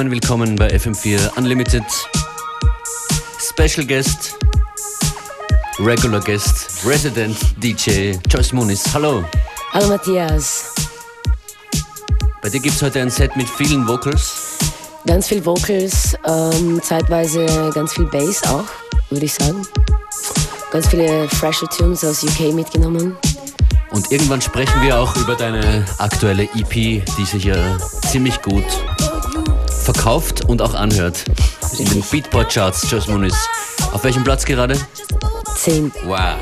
Willkommen, willkommen bei FM4 Unlimited. Special Guest, Regular Guest, Resident DJ Joyce Muniz. Hallo. Hallo Matthias. Bei dir gibt es heute ein Set mit vielen Vocals. Ganz viel Vocals, ähm, zeitweise ganz viel Bass auch, würde ich sagen. Ganz viele fresher Tunes aus UK mitgenommen. Und irgendwann sprechen wir auch über deine aktuelle EP, die sich ja ziemlich gut verkauft und auch anhört. In den Beatport-Charts, Joyce Muniz. Auf welchem Platz gerade? Zehn. Wow.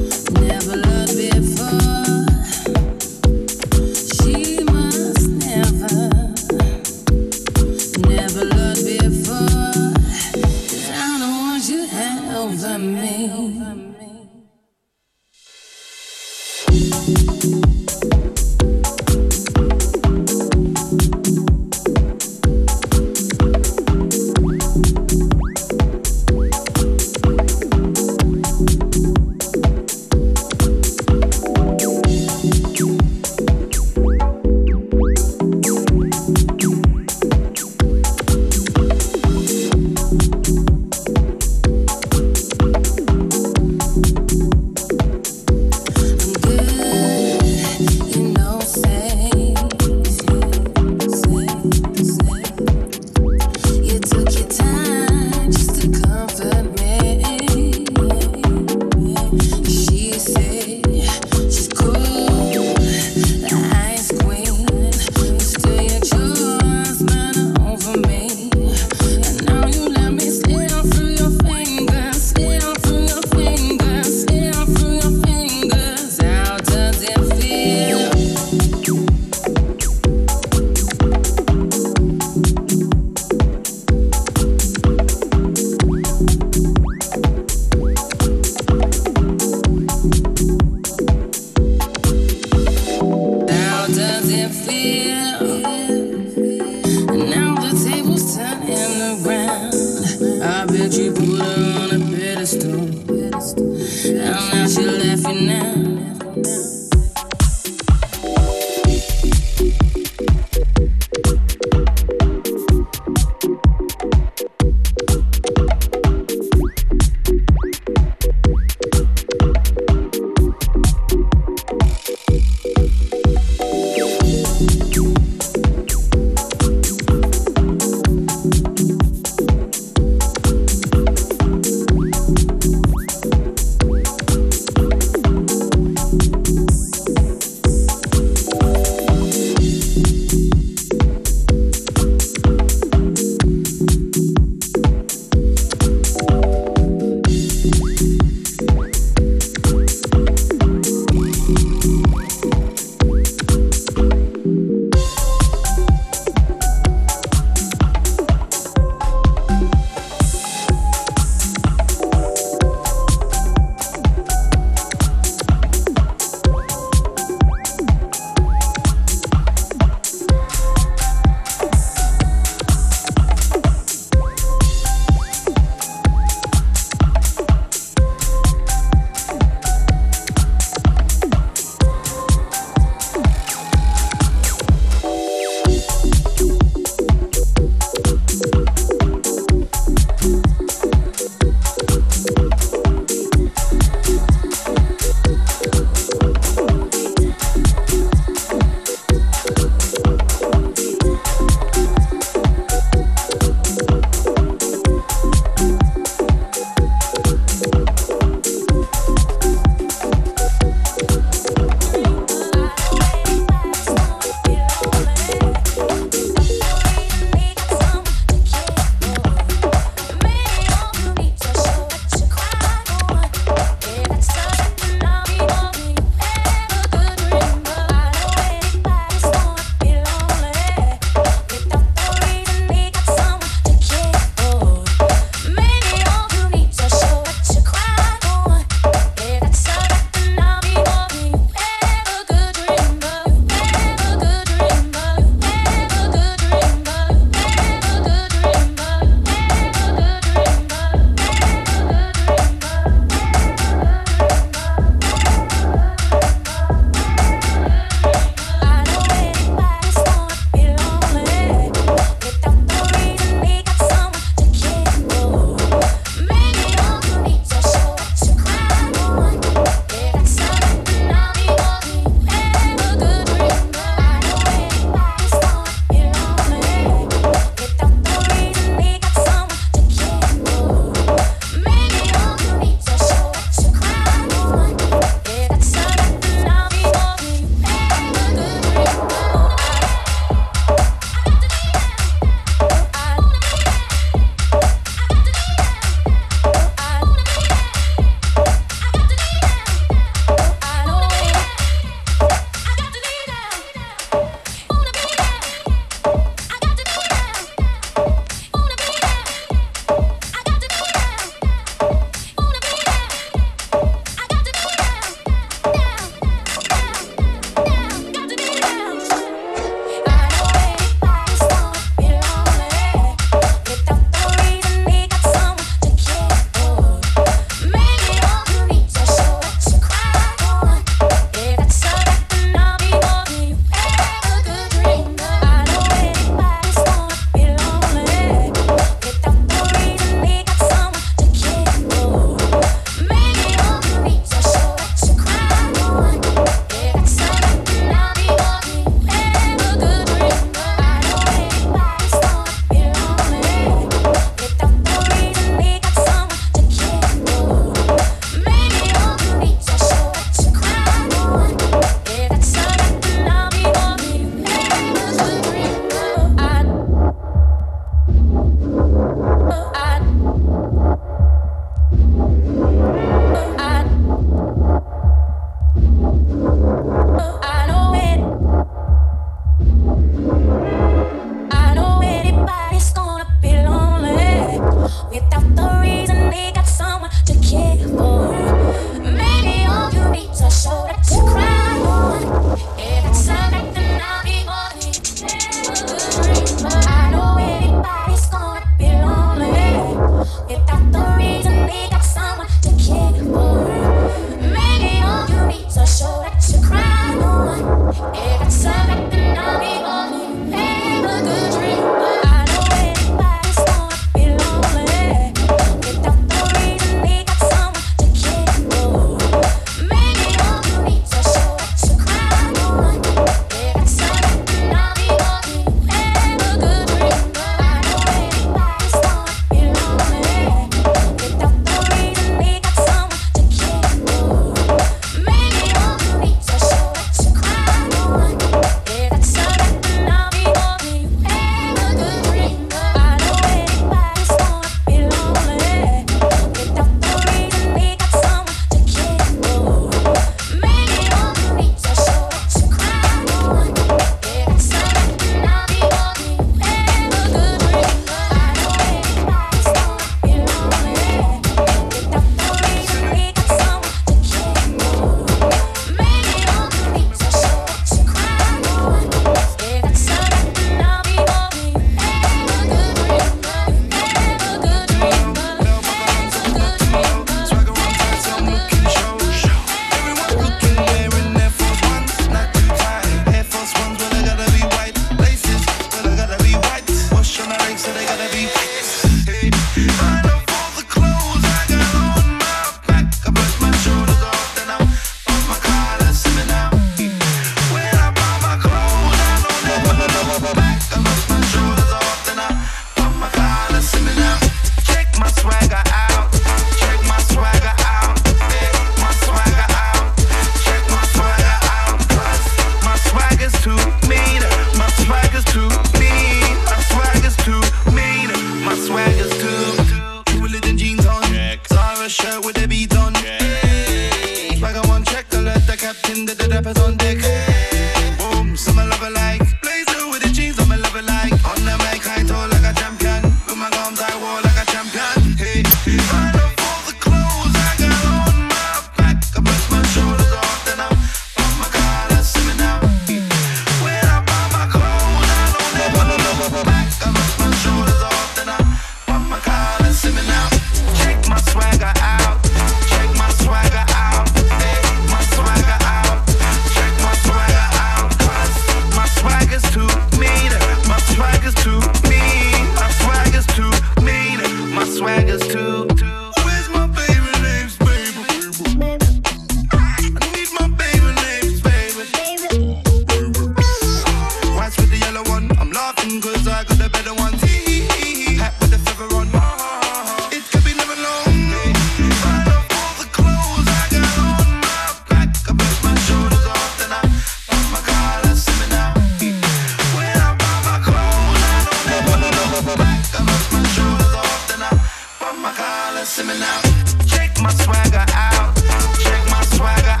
out. Check my swagger out. Check my swagger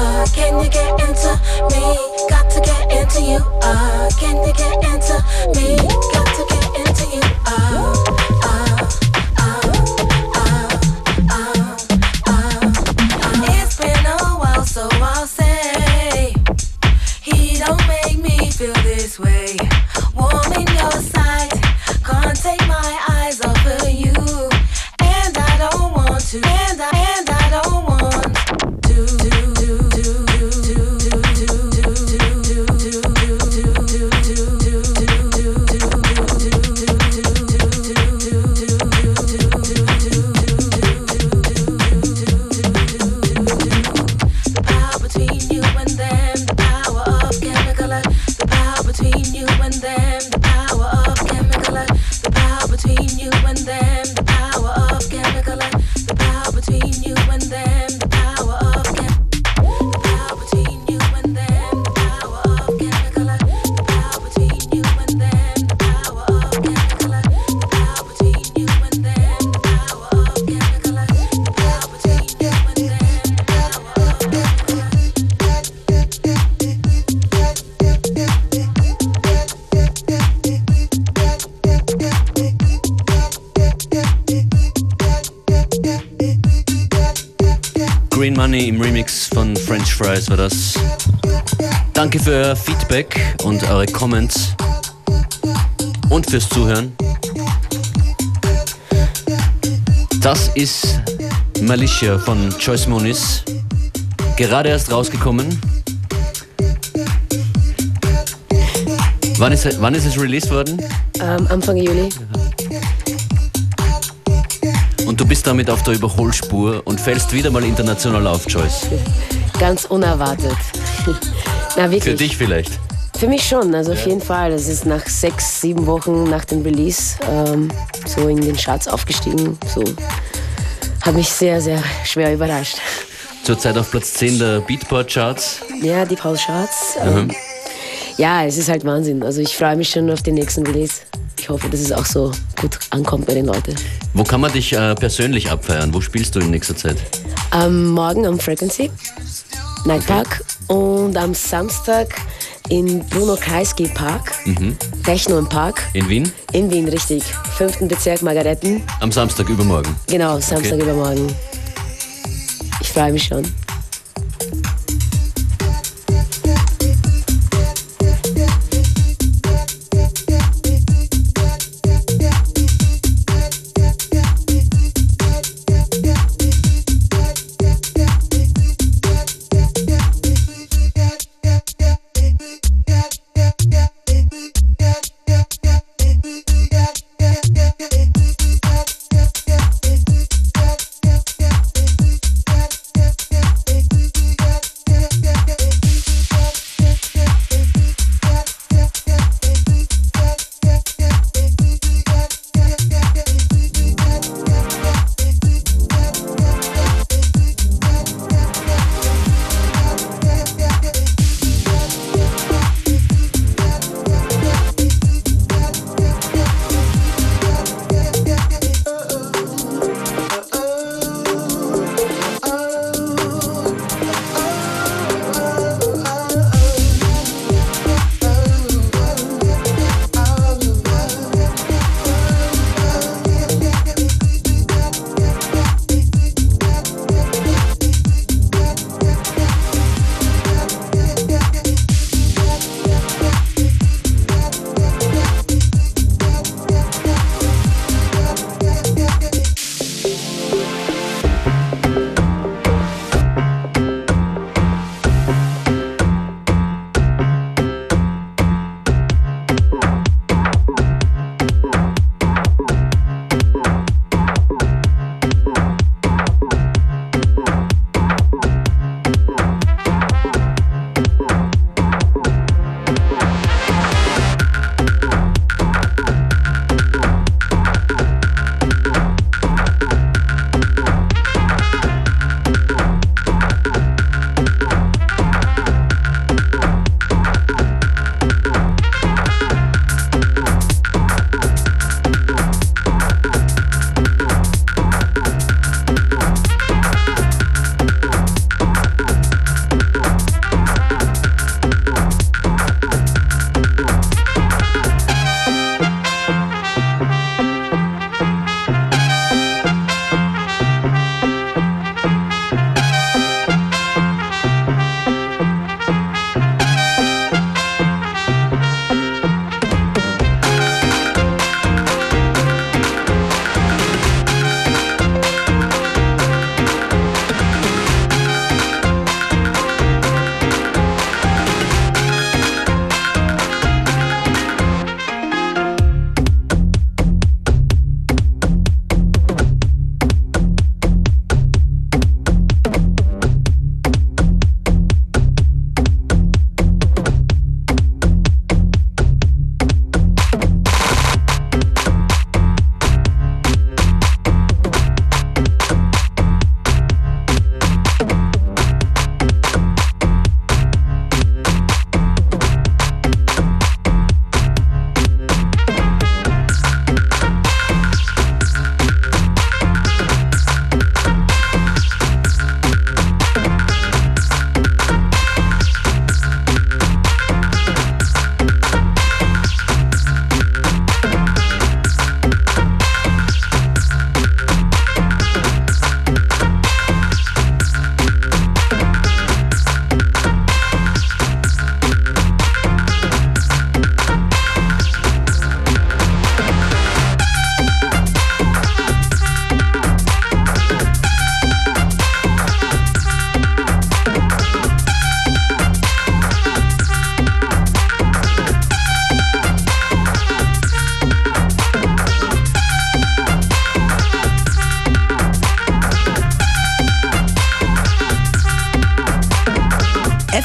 Uh, can you get into me? Got to get into you. Uh, can you get into me? Got to get into you. Uh, uh. It's been a while, so I'll say he don't make me feel this way. Feedback und eure Comments und fürs Zuhören. Das ist Malicia von Joyce Moniz. Gerade erst rausgekommen. Wann ist, wann ist es released worden? Ähm, Anfang Juli. Und du bist damit auf der Überholspur und fällst wieder mal international auf, Joyce. Ganz unerwartet. Na wirklich. Für dich vielleicht. Für mich schon, also auf jeden Fall. Es ist nach sechs, sieben Wochen nach dem Release ähm, so in den Charts aufgestiegen. So hat mich sehr, sehr schwer überrascht. Zurzeit auf Platz 10 der Beatport-Charts. Ja, die House Charts. Ähm, Ja, es ist halt Wahnsinn. Also ich freue mich schon auf den nächsten Release. Ich hoffe, dass es auch so gut ankommt bei den Leuten. Wo kann man dich äh, persönlich abfeiern? Wo spielst du in nächster Zeit? Am Morgen am Frequency, Park und am Samstag in Bruno Kreisky Park, Techno im Park, In Wien? in Wien, richtig. Fünften Bezirk Margaretten. Am Samstag übermorgen. Genau, Samstag Okay. übermorgen. Ich freue mich schon.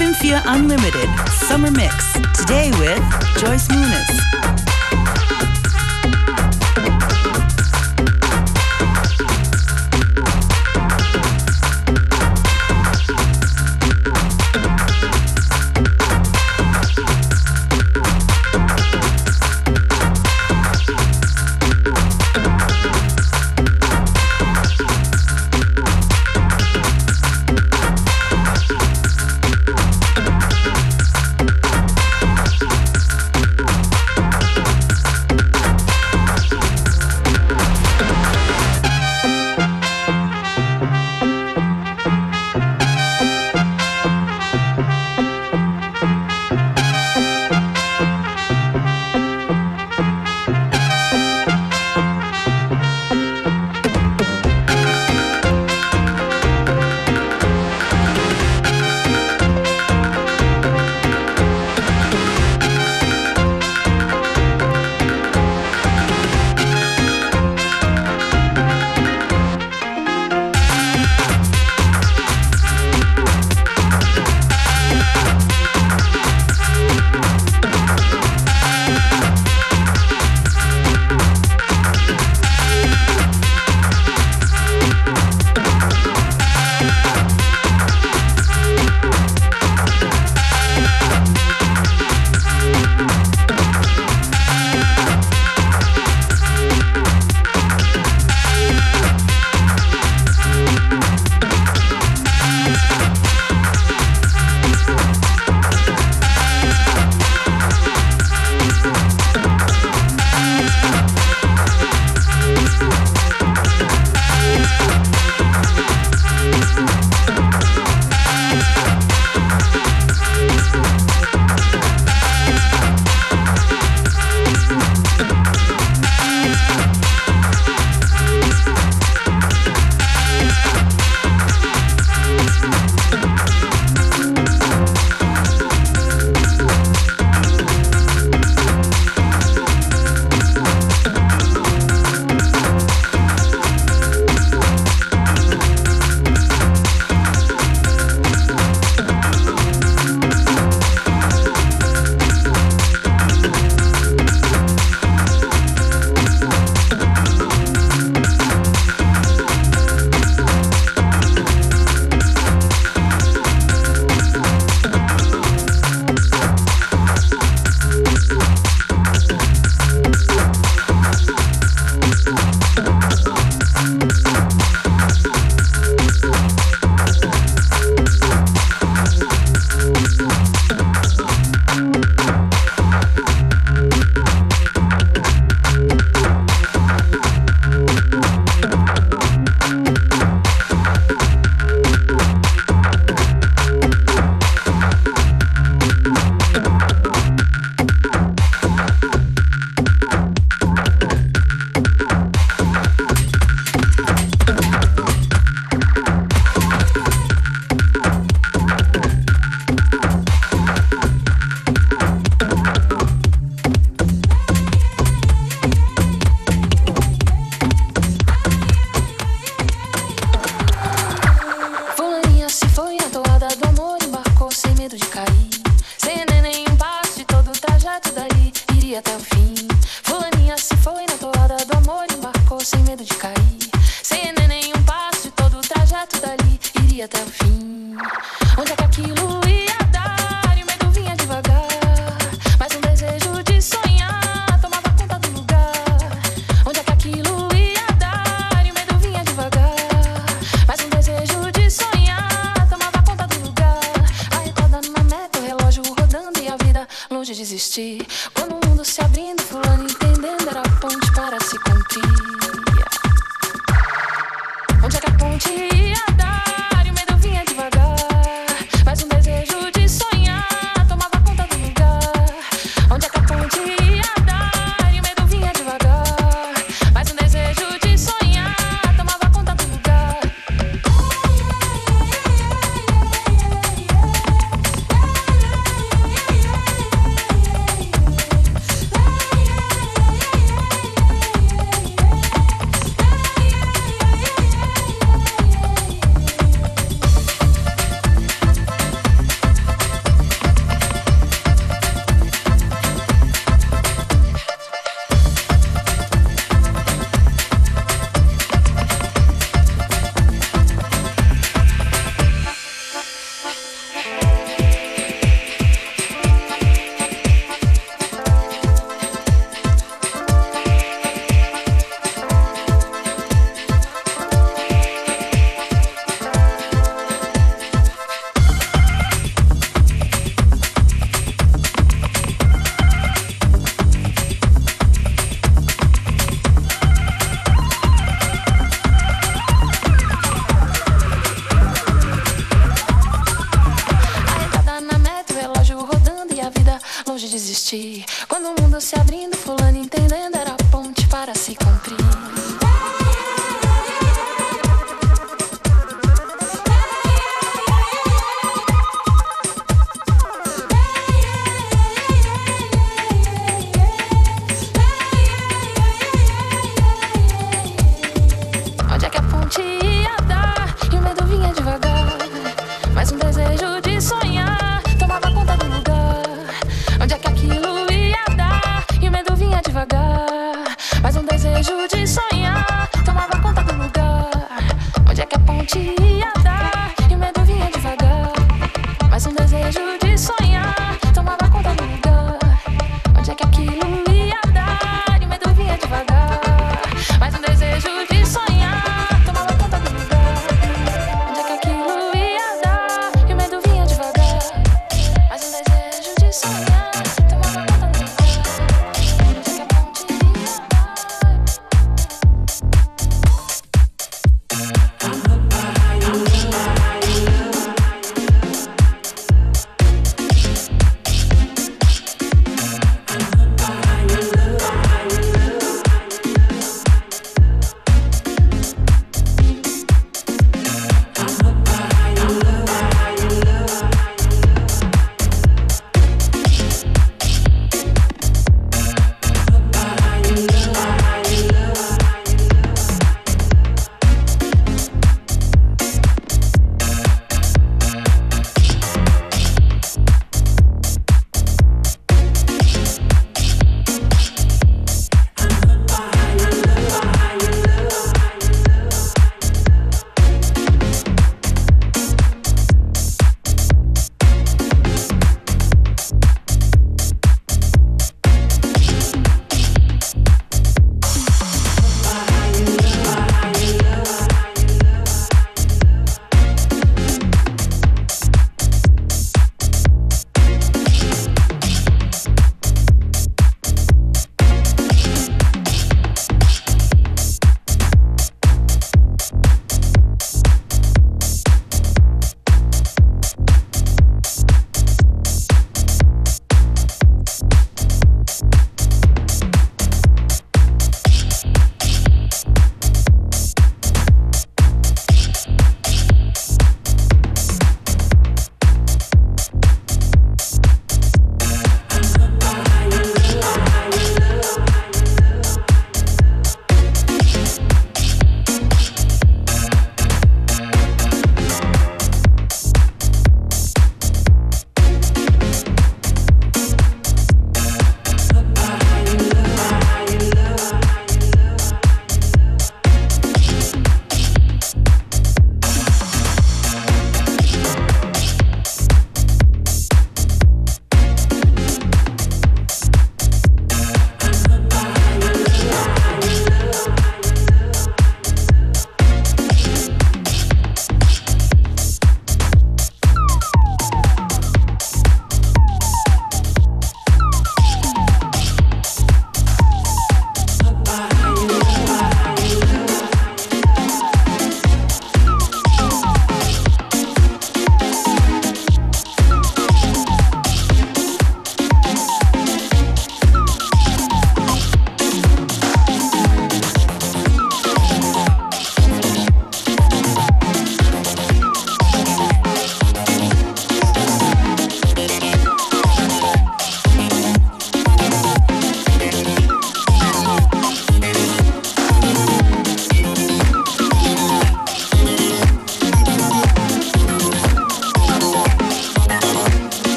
Media Unlimited Summer Mix. Today with Joyce Muniz.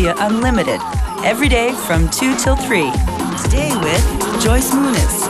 FM4 Unlimited, every day from 2 till 3. Today with Joyce Muniz.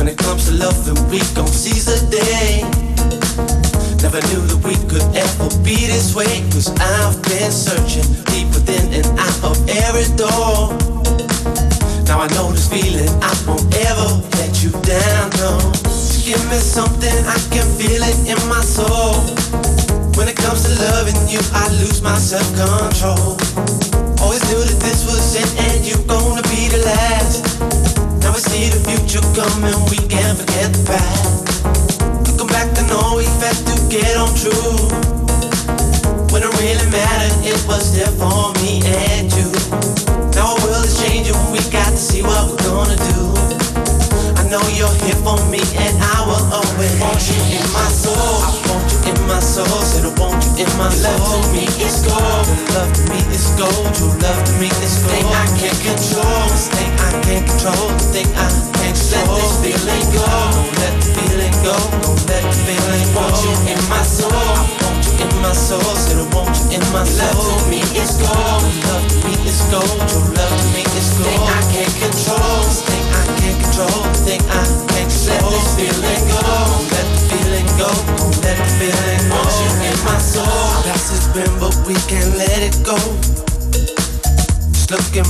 When it comes to loving, we gon' seize the day. Never knew that we could ever be this way. Cause I've been searching deep within and out of every door. Now I know this feeling, I won't ever let you down, no. Just give me something, I can feel it in my soul. When it comes to loving you, I lose my self-control. Always knew that this was it and you gonna be the last now we see the future coming, we can't forget the past. Looking back, I know we had to get on true. When it really mattered, it was there for me and you. Now our world is changing, we got to see what we're gonna do. I know you're here for me, and I will always want you in my soul soul. Said I want you in my life. Love to me is gold. Your love to me is gold. Your love to me is gold. Thing I can't control. This thing I can't control. The thing I can't show. Let this feeling go. Don't let the feeling go. Don't let the feeling go. Want you in my soul. I want you in my soul. Said I want you in my soul. Love to me is gold. Your love to me is gold. Your love to me is gold. Thing I can't control. This thing I can't control. The thing I can't control.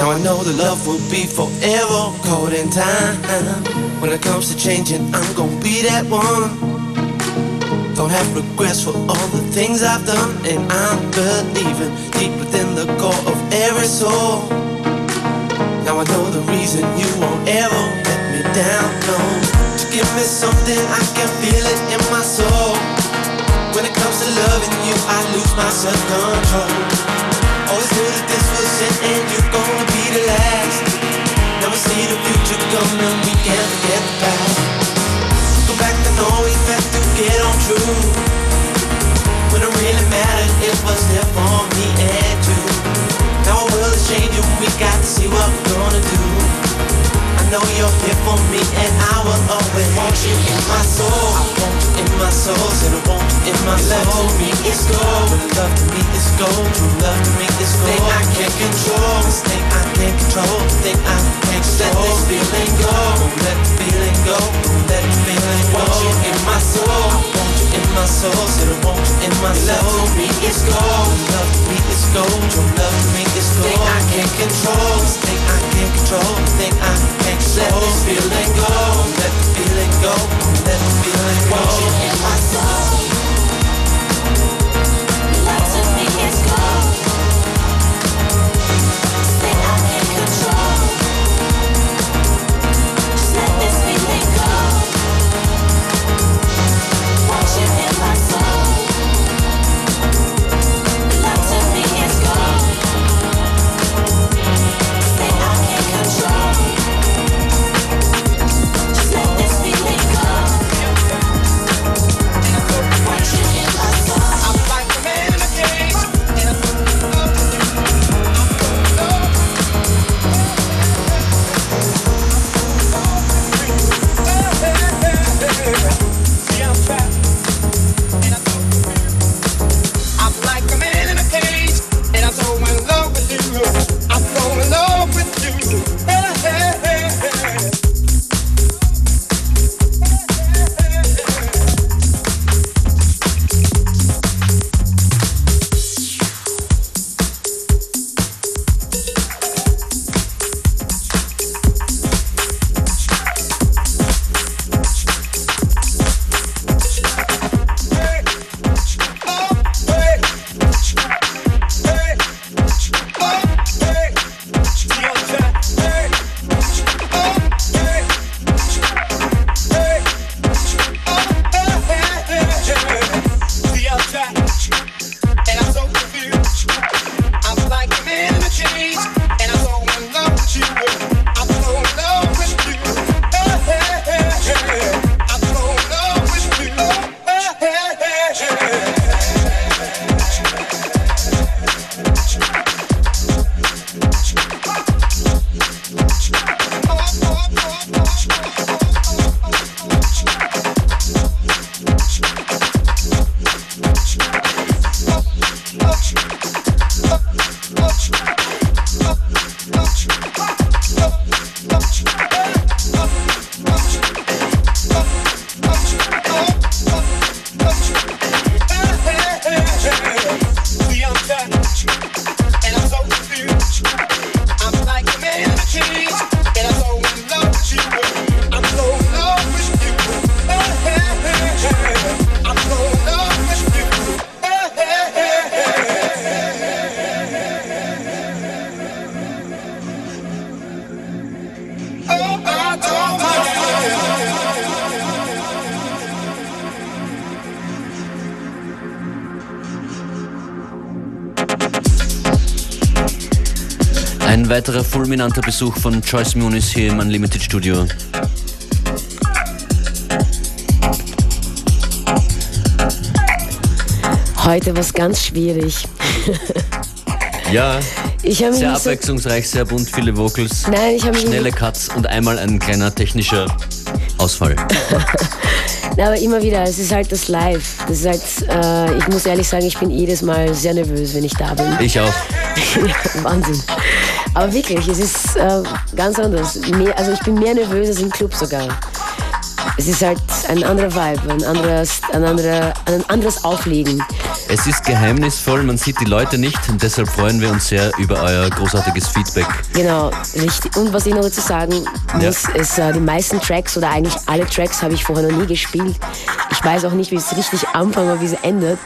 Now I know the love will be forever caught in time. When it comes to changing, I'm gonna be that one. Don't have regrets for all the things I've done, and I'm believing deep within the core of every soul. Now I know the reason you won't ever let me down, no. To give me something, I can feel it in my soul. When it comes to loving you, I lose my self-control. Always knew that and you're gonna be the last. Never see the future coming, we can't forget the. Go back to know we had to get on true. When it really mattered, it was there for me and you. Our world is changing, we got to see what we're gonna do know you're here for me and I will always want you in my soul. I want you in my soul, said I want you in my soul. Love to me is gold, love to me is gold. True love to me is gold. Thing I can't control, this thing I can't control, thing I can't let this feeling go. Let the feeling go, let the feeling go. Want you in my soul, I want you in my soul, said I want you in my soul. Love me is gold, love me is gold. True love to me is gold. Thing I can't control, thing I can't control, thing I can't let this feeling go. Let the feeling go. Let the feeling go. Want you in my soul. Fulminanter Besuch von Joyce Muniz hier im Unlimited Studio. Heute was ganz schwierig. Ja, sehr abwechslungsreich, sehr bunt, viele Vocals, Nein, ich habe schnelle Cuts und einmal ein kleiner technischer Ausfall. Aber immer wieder, es ist halt das Live. Das ist halt, äh, ich muss ehrlich sagen, ich bin jedes Mal sehr nervös, wenn ich da bin. Ich auch. Wahnsinn. Aber wirklich, es ist äh, ganz anders. Mehr, also ich bin mehr nervös als im Club sogar. Es ist halt ein anderer Vibe, ein anderes, ein anderer, ein anderes Auflegen. Es ist geheimnisvoll, man sieht die Leute nicht und deshalb freuen wir uns sehr über euer großartiges Feedback. Genau, richtig. Und was ich noch dazu sagen muss, ist, äh, die meisten Tracks oder eigentlich alle Tracks habe ich vorher noch nie gespielt. Ich weiß auch nicht, wie es richtig anfängt oder wie es endet.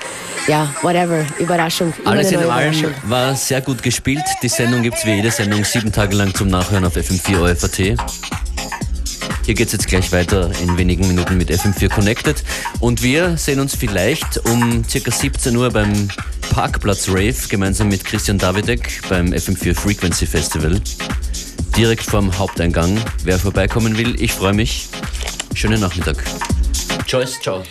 Ja, whatever. Überraschung. Alles in allem war sehr gut gespielt. Die Sendung gibt es wie jede Sendung sieben Tage lang zum Nachhören auf FM4 OFAT. Hier geht es jetzt gleich weiter in wenigen Minuten mit FM4 Connected. Und wir sehen uns vielleicht um circa 17 Uhr beim Parkplatz Rave gemeinsam mit Christian Davidek beim FM4 Frequency Festival. Direkt vorm Haupteingang. Wer vorbeikommen will, ich freue mich. Schönen Nachmittag. Joyce, ciao.